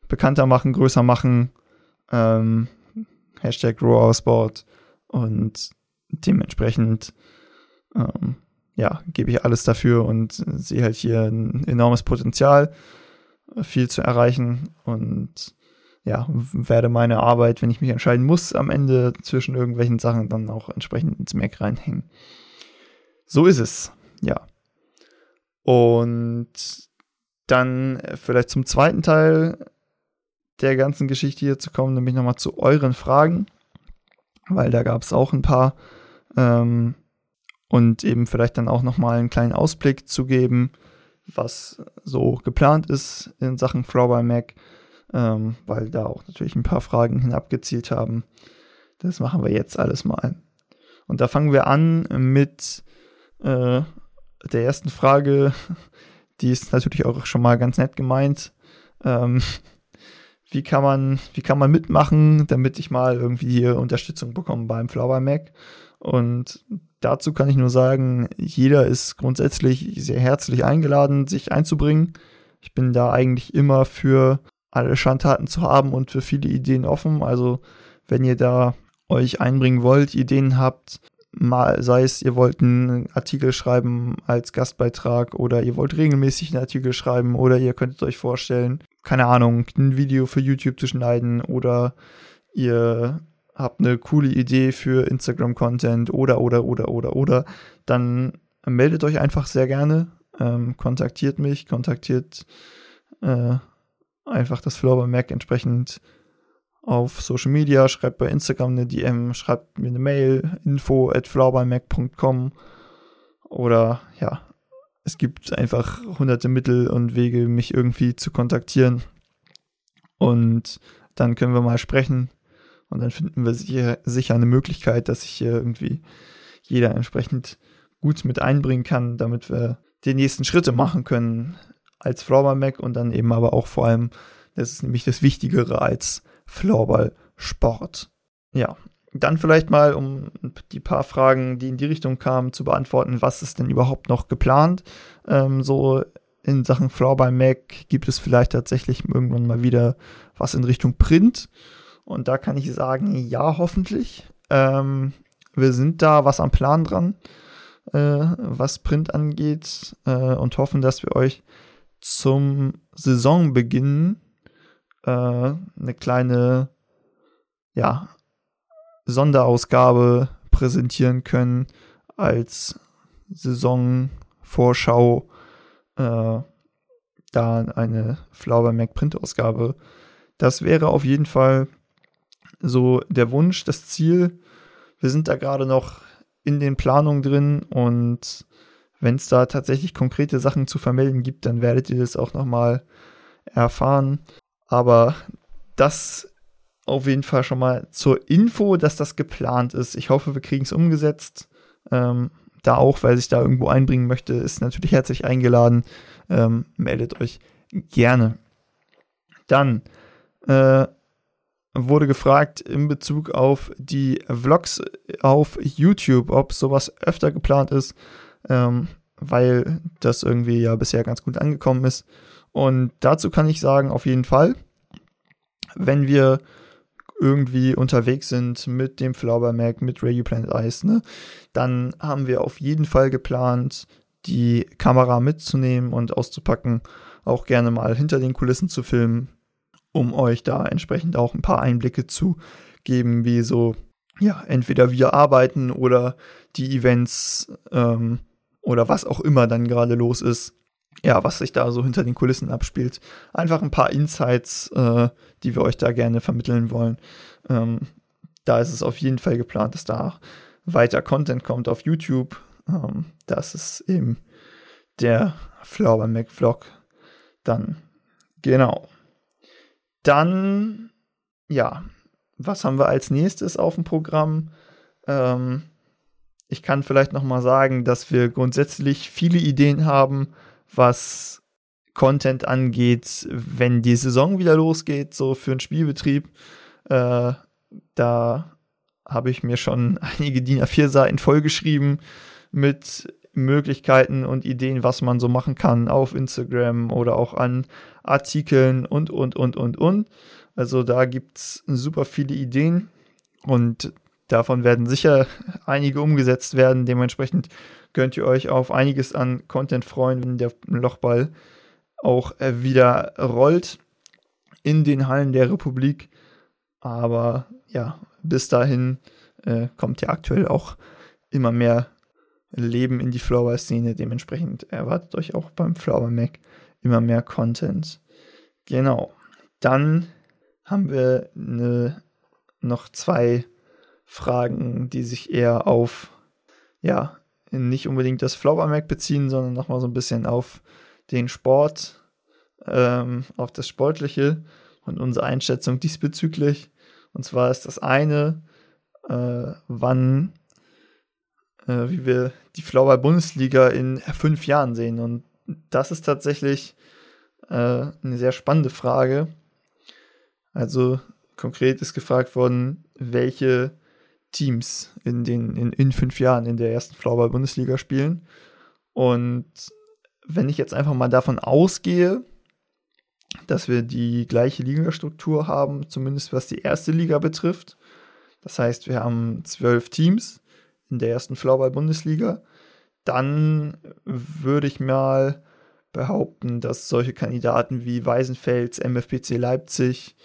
bekannter machen, größer machen. Ähm, Hashtag Grow Sport. Und dementsprechend ähm, ja, gebe ich alles dafür und sehe halt hier ein enormes Potenzial, viel zu erreichen und ja, werde meine Arbeit, wenn ich mich entscheiden muss, am Ende zwischen irgendwelchen Sachen dann auch entsprechend ins Mac reinhängen. So ist es, ja. Und dann vielleicht zum zweiten Teil der ganzen Geschichte hier zu kommen, nämlich nochmal zu euren Fragen, weil da gab es auch ein paar ähm, und eben vielleicht dann auch nochmal einen kleinen Ausblick zu geben, was so geplant ist in Sachen Flow by Mac ähm, weil da auch natürlich ein paar Fragen hinabgezielt haben. Das machen wir jetzt alles mal. Und da fangen wir an mit äh, der ersten Frage. Die ist natürlich auch schon mal ganz nett gemeint. Ähm, wie kann man, wie kann man mitmachen, damit ich mal irgendwie hier Unterstützung bekomme beim Flower Mac? Und dazu kann ich nur sagen, jeder ist grundsätzlich sehr herzlich eingeladen, sich einzubringen. Ich bin da eigentlich immer für alle Schandtaten zu haben und für viele Ideen offen. Also wenn ihr da euch einbringen wollt, Ideen habt, mal sei es, ihr wollt einen Artikel schreiben als Gastbeitrag oder ihr wollt regelmäßig einen Artikel schreiben oder ihr könntet euch vorstellen, keine Ahnung, ein Video für YouTube zu schneiden oder ihr habt eine coole Idee für Instagram-Content oder, oder, oder, oder, oder, dann meldet euch einfach sehr gerne, ähm, kontaktiert mich, kontaktiert äh, einfach das Flow bei Mac entsprechend auf Social Media, schreibt bei Instagram eine DM, schreibt mir eine Mail, info at flowerbymac.com oder ja, es gibt einfach hunderte Mittel und Wege, mich irgendwie zu kontaktieren. Und dann können wir mal sprechen. Und dann finden wir sicher, sicher eine Möglichkeit, dass sich hier irgendwie jeder entsprechend gut mit einbringen kann, damit wir die nächsten Schritte machen können als Floorball Mac und dann eben aber auch vor allem, das ist nämlich das Wichtigere als Floorball Sport. Ja, dann vielleicht mal, um die paar Fragen, die in die Richtung kamen, zu beantworten, was ist denn überhaupt noch geplant? Ähm, so in Sachen Floorball Mac gibt es vielleicht tatsächlich irgendwann mal wieder was in Richtung Print. Und da kann ich sagen, ja, hoffentlich. Ähm, wir sind da was am Plan dran, äh, was Print angeht äh, und hoffen, dass wir euch zum Saisonbeginn äh, eine kleine ja, Sonderausgabe präsentieren können als Saisonvorschau. Äh, da eine Flower Mac Print-Ausgabe. Das wäre auf jeden Fall so der Wunsch, das Ziel. Wir sind da gerade noch in den Planungen drin und wenn es da tatsächlich konkrete Sachen zu vermelden gibt, dann werdet ihr das auch nochmal erfahren. Aber das auf jeden Fall schon mal zur Info, dass das geplant ist. Ich hoffe, wir kriegen es umgesetzt. Ähm, da auch, weil sich da irgendwo einbringen möchte, ist natürlich herzlich eingeladen. Ähm, meldet euch gerne. Dann äh, wurde gefragt in Bezug auf die Vlogs auf YouTube, ob sowas öfter geplant ist ähm, weil das irgendwie ja bisher ganz gut angekommen ist. Und dazu kann ich sagen, auf jeden Fall, wenn wir irgendwie unterwegs sind mit dem Flower Mac, mit Radio Planet Ice, ne, dann haben wir auf jeden Fall geplant, die Kamera mitzunehmen und auszupacken, auch gerne mal hinter den Kulissen zu filmen, um euch da entsprechend auch ein paar Einblicke zu geben, wie so ja, entweder wir arbeiten oder die Events ähm, oder was auch immer dann gerade los ist. Ja, was sich da so hinter den Kulissen abspielt. Einfach ein paar Insights, äh, die wir euch da gerne vermitteln wollen. Ähm, da ist es auf jeden Fall geplant, dass da weiter Content kommt auf YouTube. Ähm, das ist eben der Flower Mac Vlog. Dann, genau. Dann, ja, was haben wir als nächstes auf dem Programm? Ähm, ich kann vielleicht noch mal sagen, dass wir grundsätzlich viele Ideen haben, was Content angeht, wenn die Saison wieder losgeht, so für einen Spielbetrieb. Äh, da habe ich mir schon einige DIN A4-Seiten vollgeschrieben mit Möglichkeiten und Ideen, was man so machen kann auf Instagram oder auch an Artikeln und, und, und, und, und. Also da gibt es super viele Ideen und davon werden sicher einige umgesetzt werden. Dementsprechend könnt ihr euch auf einiges an Content freuen, wenn der Lochball auch äh, wieder rollt in den Hallen der Republik. Aber ja, bis dahin äh, kommt ja aktuell auch immer mehr Leben in die Flower-Szene. Dementsprechend erwartet euch auch beim Flower Mac immer mehr Content. Genau. Dann haben wir eine, noch zwei Fragen, die sich eher auf, ja, nicht unbedingt das Flower Mac beziehen, sondern nochmal so ein bisschen auf den Sport, ähm, auf das Sportliche und unsere Einschätzung diesbezüglich. Und zwar ist das eine, äh, wann, äh, wie wir die Flower Bundesliga in fünf Jahren sehen. Und das ist tatsächlich äh, eine sehr spannende Frage. Also konkret ist gefragt worden, welche Teams in den in, in fünf Jahren in der ersten Floorball Bundesliga spielen. Und wenn ich jetzt einfach mal davon ausgehe, dass wir die gleiche Ligastruktur haben, zumindest was die erste Liga betrifft. Das heißt, wir haben zwölf Teams in der ersten Floorball Bundesliga. Dann würde ich mal behaupten, dass solche Kandidaten wie Weisenfels, MFPC Leipzig,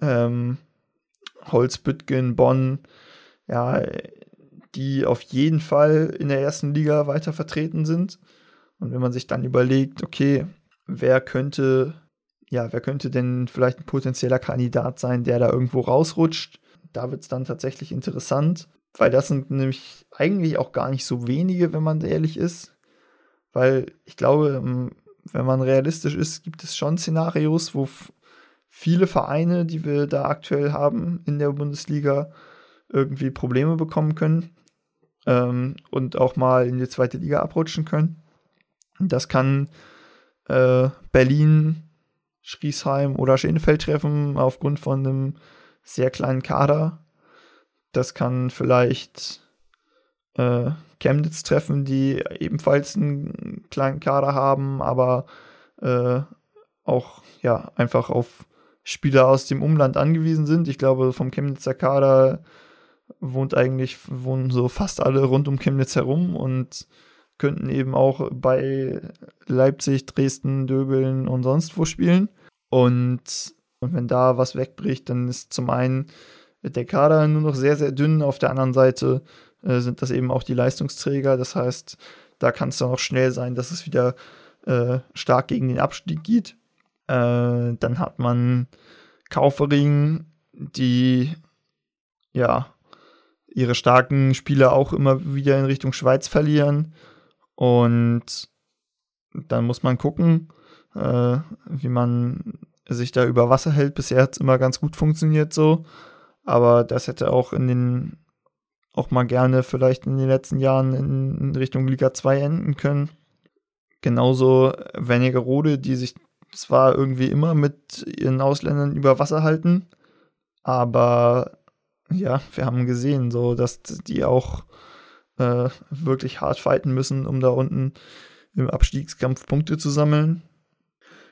ähm, Holzbüttgen, Bonn, ja, die auf jeden Fall in der ersten Liga weiter vertreten sind. Und wenn man sich dann überlegt, okay, wer könnte, ja, wer könnte denn vielleicht ein potenzieller Kandidat sein, der da irgendwo rausrutscht, da wird es dann tatsächlich interessant, weil das sind nämlich eigentlich auch gar nicht so wenige, wenn man ehrlich ist. Weil ich glaube, wenn man realistisch ist, gibt es schon Szenarios, wo viele Vereine, die wir da aktuell haben in der Bundesliga, irgendwie Probleme bekommen können ähm, und auch mal in die zweite Liga abrutschen können. Das kann äh, Berlin, Schriesheim oder Schenefeld treffen aufgrund von einem sehr kleinen Kader. Das kann vielleicht äh, Chemnitz treffen, die ebenfalls einen kleinen Kader haben, aber äh, auch ja einfach auf Spieler aus dem Umland angewiesen sind. Ich glaube, vom Chemnitzer Kader wohnt eigentlich, wohnen so fast alle rund um Chemnitz herum und könnten eben auch bei Leipzig, Dresden, Döbeln und sonst wo spielen. Und, und wenn da was wegbricht, dann ist zum einen der Kader nur noch sehr, sehr dünn. Auf der anderen Seite äh, sind das eben auch die Leistungsträger. Das heißt, da kann es dann auch schnell sein, dass es wieder äh, stark gegen den Abstieg geht. Äh, dann hat man Kaufering, die ja ihre starken Spieler auch immer wieder in Richtung Schweiz verlieren. Und dann muss man gucken, äh, wie man sich da über Wasser hält. Bisher hat es immer ganz gut funktioniert so. Aber das hätte auch in den, auch mal gerne vielleicht in den letzten Jahren in, Richtung Liga 2 enden können. Genauso Wernigerode, die sich zwar irgendwie immer mit ihren Ausländern über Wasser halten, aber ja, wir haben gesehen, so dass die auch äh, wirklich hart fighten müssen, um da unten im Abstiegskampf Punkte zu sammeln.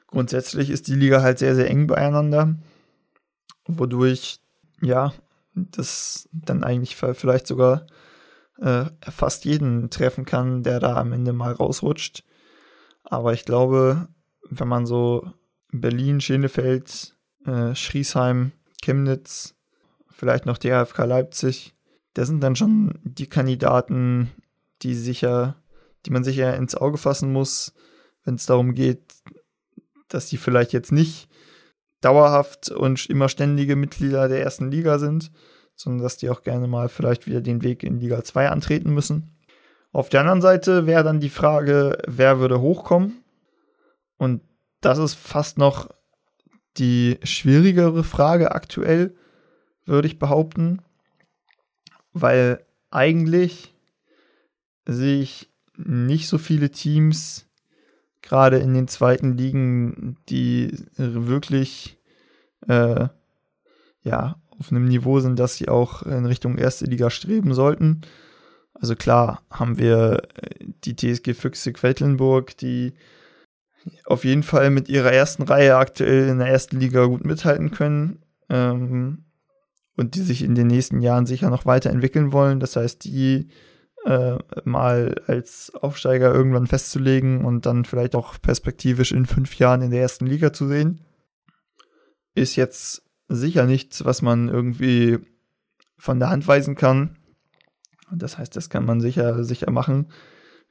Grundsätzlich ist die Liga halt sehr, sehr eng beieinander, wodurch, ja, das dann eigentlich vielleicht sogar äh, fast jeden treffen kann, der da am Ende mal rausrutscht. Aber ich glaube, wenn man so Berlin, Schenefeld, äh, Schriesheim, Chemnitz, vielleicht noch die AFK Leipzig, das sind dann schon die Kandidaten, die sicher, die man sicher ins Auge fassen muss, wenn es darum geht, dass die vielleicht jetzt nicht dauerhaft und immer ständige Mitglieder der ersten Liga sind, sondern dass die auch gerne mal vielleicht wieder den Weg in Liga 2 antreten müssen. Auf der anderen Seite wäre dann die Frage, wer würde hochkommen? Und das ist fast noch die schwierigere Frage aktuell, würde ich behaupten, weil eigentlich sehe ich nicht so viele Teams gerade in den zweiten Ligen, die wirklich äh, ja auf einem Niveau sind, dass sie auch in Richtung erste Liga streben sollten. Also klar haben wir äh, die TSG Füchse Quedlinburg, die auf jeden Fall mit ihrer ersten Reihe aktuell in der ersten Liga gut mithalten können ähm, und die sich in den nächsten Jahren sicher noch weiterentwickeln wollen. Das heißt, die äh, mal als Aufsteiger irgendwann festzulegen und dann vielleicht auch perspektivisch in fünf Jahren in der ersten Liga zu sehen, ist jetzt sicher nichts, was man irgendwie von der Hand weisen kann. Das heißt, das kann man sicher, sicher machen.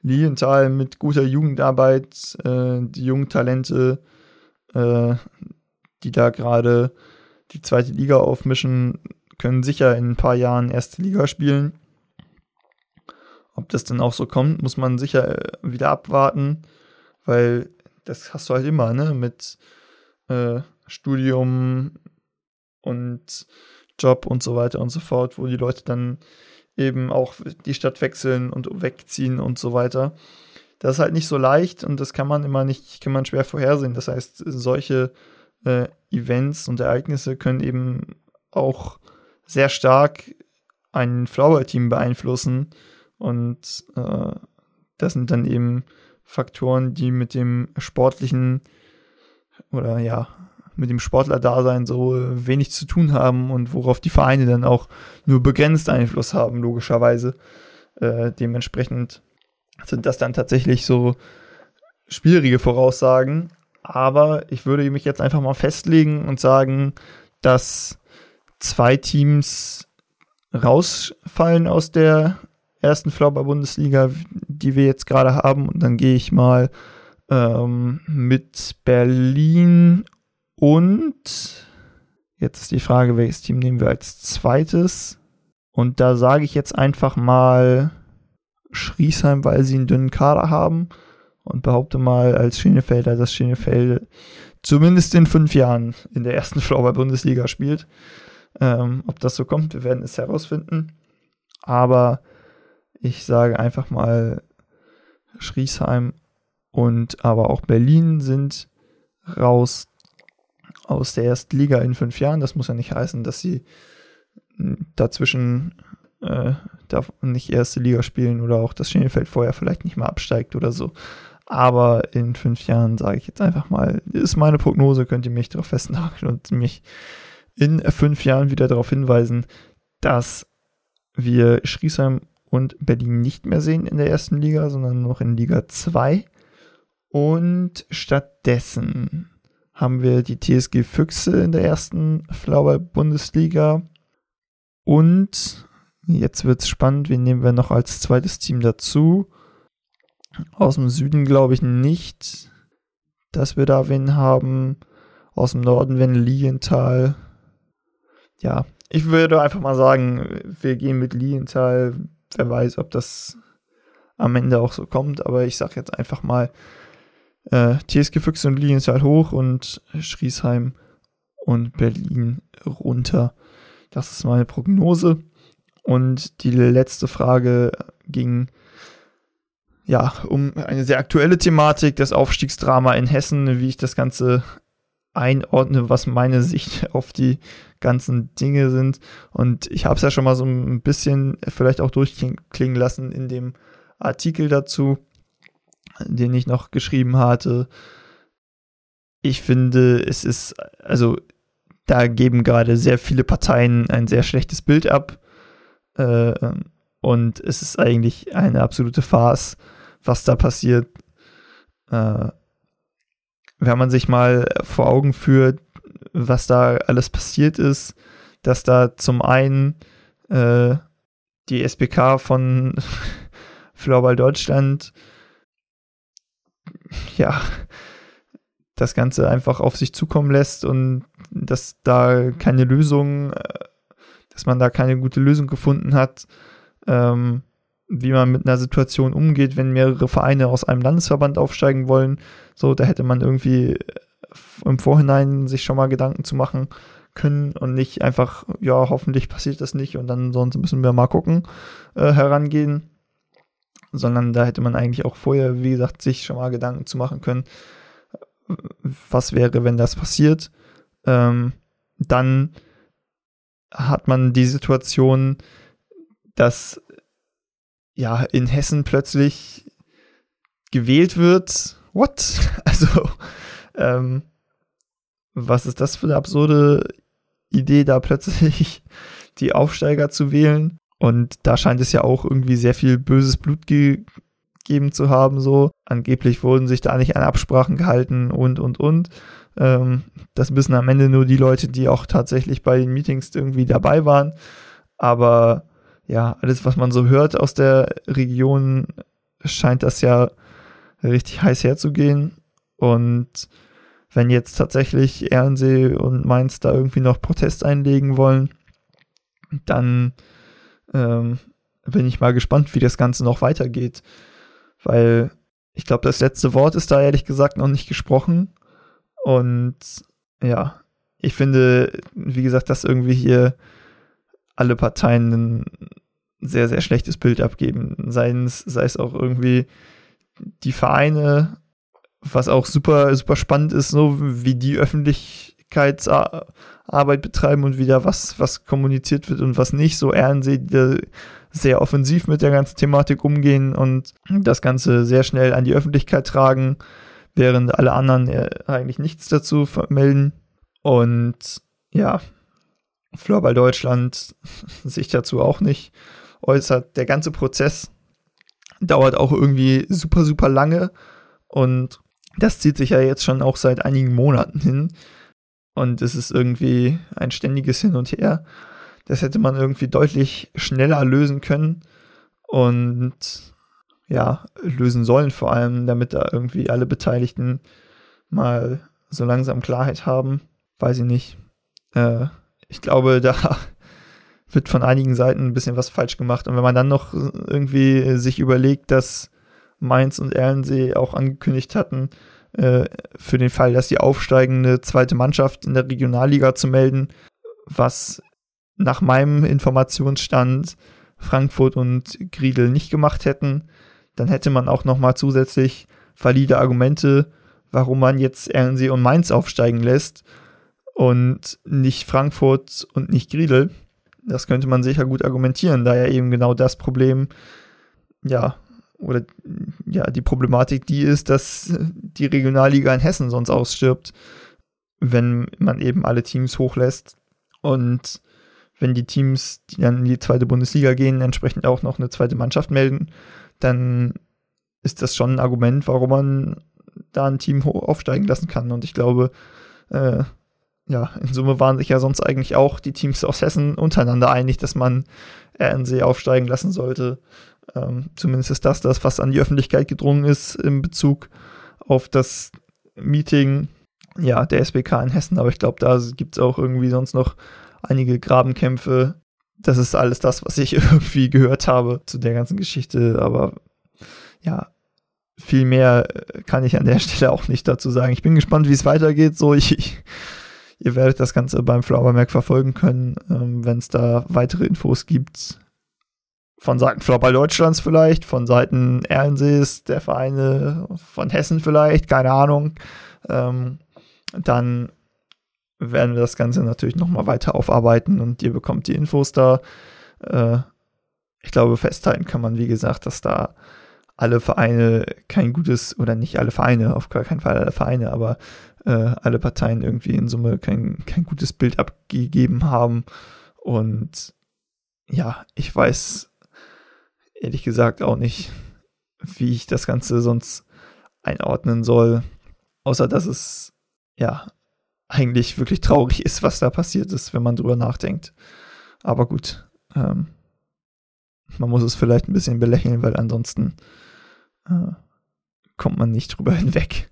Lienthal mit guter Jugendarbeit, äh, die jungen Talente, äh, die da gerade die zweite Liga aufmischen, können sicher in ein paar Jahren erste Liga spielen. Ob das dann auch so kommt, muss man sicher äh, wieder abwarten, weil das hast du halt immer, ne? Mit äh, Studium und Job und so weiter und so fort, wo die Leute dann eben auch die Stadt wechseln und wegziehen und so weiter. Das ist halt nicht so leicht und das kann man immer nicht, kann man schwer vorhersehen. Das heißt, solche äh, Events und Ereignisse können eben auch sehr stark ein Flower-Team beeinflussen und äh, das sind dann eben Faktoren, die mit dem sportlichen oder ja, mit dem Sportler-Dasein so wenig zu tun haben und worauf die Vereine dann auch nur begrenzt Einfluss haben, logischerweise. Äh, dementsprechend sind das dann tatsächlich so schwierige Voraussagen. Aber ich würde mich jetzt einfach mal festlegen und sagen, dass zwei Teams rausfallen aus der ersten Flauber-Bundesliga, die wir jetzt gerade haben. Und dann gehe ich mal ähm, mit Berlin und jetzt ist die Frage, welches Team nehmen wir als zweites? Und da sage ich jetzt einfach mal Schriesheim, weil sie einen dünnen Kader haben. Und behaupte mal als Schienefelder, dass Schienefeld zumindest in fünf Jahren in der ersten Flauber-Bundesliga spielt. Ähm, ob das so kommt, wir werden es herausfinden. Aber ich sage einfach mal, Schriesheim und aber auch Berlin sind raus aus der ersten Liga in fünf Jahren. Das muss ja nicht heißen, dass sie dazwischen äh, nicht erste Liga spielen oder auch das Schenefeld vorher vielleicht nicht mal absteigt oder so. Aber in fünf Jahren sage ich jetzt einfach mal, ist meine Prognose, könnt ihr mich darauf festnageln und mich in fünf Jahren wieder darauf hinweisen, dass wir Schriesheim und Berlin nicht mehr sehen in der ersten Liga, sondern noch in Liga 2. Und stattdessen haben wir die TSG Füchse in der ersten Flower-Bundesliga. Und jetzt wird es spannend, wen nehmen wir noch als zweites Team dazu? Aus dem Süden glaube ich nicht, dass wir da wen haben. Aus dem Norden, wenn Lienthal. Ja, ich würde einfach mal sagen, wir gehen mit Lienthal. Wer weiß, ob das am Ende auch so kommt, aber ich sage jetzt einfach mal, äh, TSG Füchse und Lilienthal hoch und Schriesheim und Berlin runter. Das ist meine Prognose. Und die letzte Frage ging ja um eine sehr aktuelle Thematik, das Aufstiegsdrama in Hessen, wie ich das Ganze einordne, was meine Sicht auf die ganzen Dinge sind. Und ich habe es ja schon mal so ein bisschen vielleicht auch durchklingen lassen in dem Artikel dazu den ich noch geschrieben hatte. Ich finde, es ist, also da geben gerade sehr viele Parteien ein sehr schlechtes Bild ab. Äh, und es ist eigentlich eine absolute Farce, was da passiert. Äh, wenn man sich mal vor Augen führt, was da alles passiert ist, dass da zum einen äh, die SBK von Floorball Deutschland ja das Ganze einfach auf sich zukommen lässt und dass da keine Lösung, äh, dass man da keine gute Lösung gefunden hat, ähm, wie man mit einer Situation umgeht, wenn mehrere Vereine aus einem Landesverband aufsteigen wollen. So, da hätte man irgendwie äh, im Vorhinein sich schon mal Gedanken zu machen können und nicht einfach, ja, hoffentlich passiert das nicht und dann sonst müssen wir mal gucken, äh, herangehen. Sondern da hätte man eigentlich auch vorher, wie gesagt, sich schon mal Gedanken zu machen können, was wäre, wenn das passiert. Ähm, dann hat man die Situation, dass ja in Hessen plötzlich gewählt wird. What? Also, ähm, was ist das für eine absurde Idee, da plötzlich die Aufsteiger zu wählen? Und da scheint es ja auch irgendwie sehr viel böses Blut gegeben zu haben, so. Angeblich wurden sich da nicht an Absprachen gehalten und, und, und. Ähm, das wissen am Ende nur die Leute, die auch tatsächlich bei den Meetings irgendwie dabei waren. Aber ja, alles, was man so hört aus der Region, scheint das ja richtig heiß herzugehen. Und wenn jetzt tatsächlich Ernsee und Mainz da irgendwie noch Protest einlegen wollen, dann ähm, bin ich mal gespannt, wie das Ganze noch weitergeht. Weil ich glaube, das letzte Wort ist da ehrlich gesagt noch nicht gesprochen. Und ja, ich finde, wie gesagt, dass irgendwie hier alle Parteien ein sehr, sehr schlechtes Bild abgeben. Sei es, sei es auch irgendwie die Vereine, was auch super, super spannend ist, so wie die Öffentlichkeitsarbeit betreiben und wieder was, was kommuniziert wird und was nicht. So Ehrensee, die sehr offensiv mit der ganzen Thematik umgehen und das Ganze sehr schnell an die Öffentlichkeit tragen, während alle anderen eigentlich nichts dazu melden. Und ja, Floorball Deutschland sich dazu auch nicht äußert. Der ganze Prozess dauert auch irgendwie super, super lange und das zieht sich ja jetzt schon auch seit einigen Monaten hin. Und es ist irgendwie ein ständiges Hin und Her. Das hätte man irgendwie deutlich schneller lösen können und ja, lösen sollen, vor allem, damit da irgendwie alle Beteiligten mal so langsam Klarheit haben. Weiß ich nicht. Äh, ich glaube, da wird von einigen Seiten ein bisschen was falsch gemacht. Und wenn man dann noch irgendwie sich überlegt, dass Mainz und Erlensee auch angekündigt hatten, äh, für den Fall, dass die aufsteigende zweite Mannschaft in der Regionalliga zu melden, was nach meinem Informationsstand Frankfurt und Griedel nicht gemacht hätten, dann hätte man auch noch mal zusätzlich valide Argumente, warum man jetzt Erlensee und Mainz aufsteigen lässt und nicht Frankfurt und nicht Griedel. Das könnte man sicher gut argumentieren, da ja eben genau das Problem, ja, oder ja, die Problematik die ist, dass die Regionalliga in Hessen sonst ausstirbt, wenn man eben alle Teams hochlässt. Und wenn die Teams, die dann in die zweite Bundesliga gehen, entsprechend auch noch eine zweite Mannschaft melden, dann ist das schon ein Argument, warum man da ein Team hoch aufsteigen lassen kann. Und ich glaube, äh, ja, in Summe waren sich ja sonst eigentlich auch die Teams aus Hessen untereinander einig, dass man RNC aufsteigen lassen sollte. Ähm, zumindest ist das das, was an die Öffentlichkeit gedrungen ist in Bezug auf das Meeting ja, der SBK in Hessen. Aber ich glaube, da gibt es auch irgendwie sonst noch einige Grabenkämpfe. Das ist alles das, was ich irgendwie gehört habe zu der ganzen Geschichte. Aber ja, viel mehr kann ich an der Stelle auch nicht dazu sagen. Ich bin gespannt, wie es weitergeht. So, ich, ich Ihr werdet das Ganze beim Flowermerk verfolgen können, ähm, wenn es da weitere Infos gibt. Von Seiten Floorball Deutschlands vielleicht, von Seiten Erlensees, der Vereine, von Hessen vielleicht, keine Ahnung. Ähm, dann werden wir das Ganze natürlich nochmal weiter aufarbeiten und ihr bekommt die Infos da. Äh, ich glaube, festhalten kann man, wie gesagt, dass da alle Vereine kein gutes, oder nicht alle Vereine, auf gar keinen Fall alle Vereine, aber äh, alle Parteien irgendwie in Summe kein, kein gutes Bild abgegeben haben. Und ja, ich weiß ehrlich gesagt auch nicht, wie ich das Ganze sonst einordnen soll. Außer dass es ja eigentlich wirklich traurig ist, was da passiert ist, wenn man drüber nachdenkt. Aber gut, ähm, man muss es vielleicht ein bisschen belächeln, weil ansonsten äh, kommt man nicht drüber hinweg.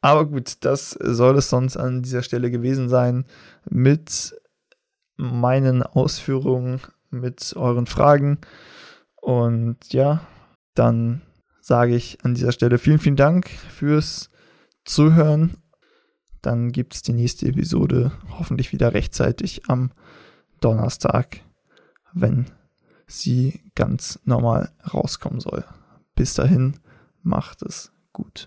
Aber gut, das soll es sonst an dieser Stelle gewesen sein mit meinen Ausführungen, mit euren Fragen. Und ja, dann sage ich an dieser Stelle vielen, vielen Dank fürs Zuhören. Dann gibt es die nächste Episode hoffentlich wieder rechtzeitig am Donnerstag, wenn sie ganz normal rauskommen soll. Bis dahin, macht es gut.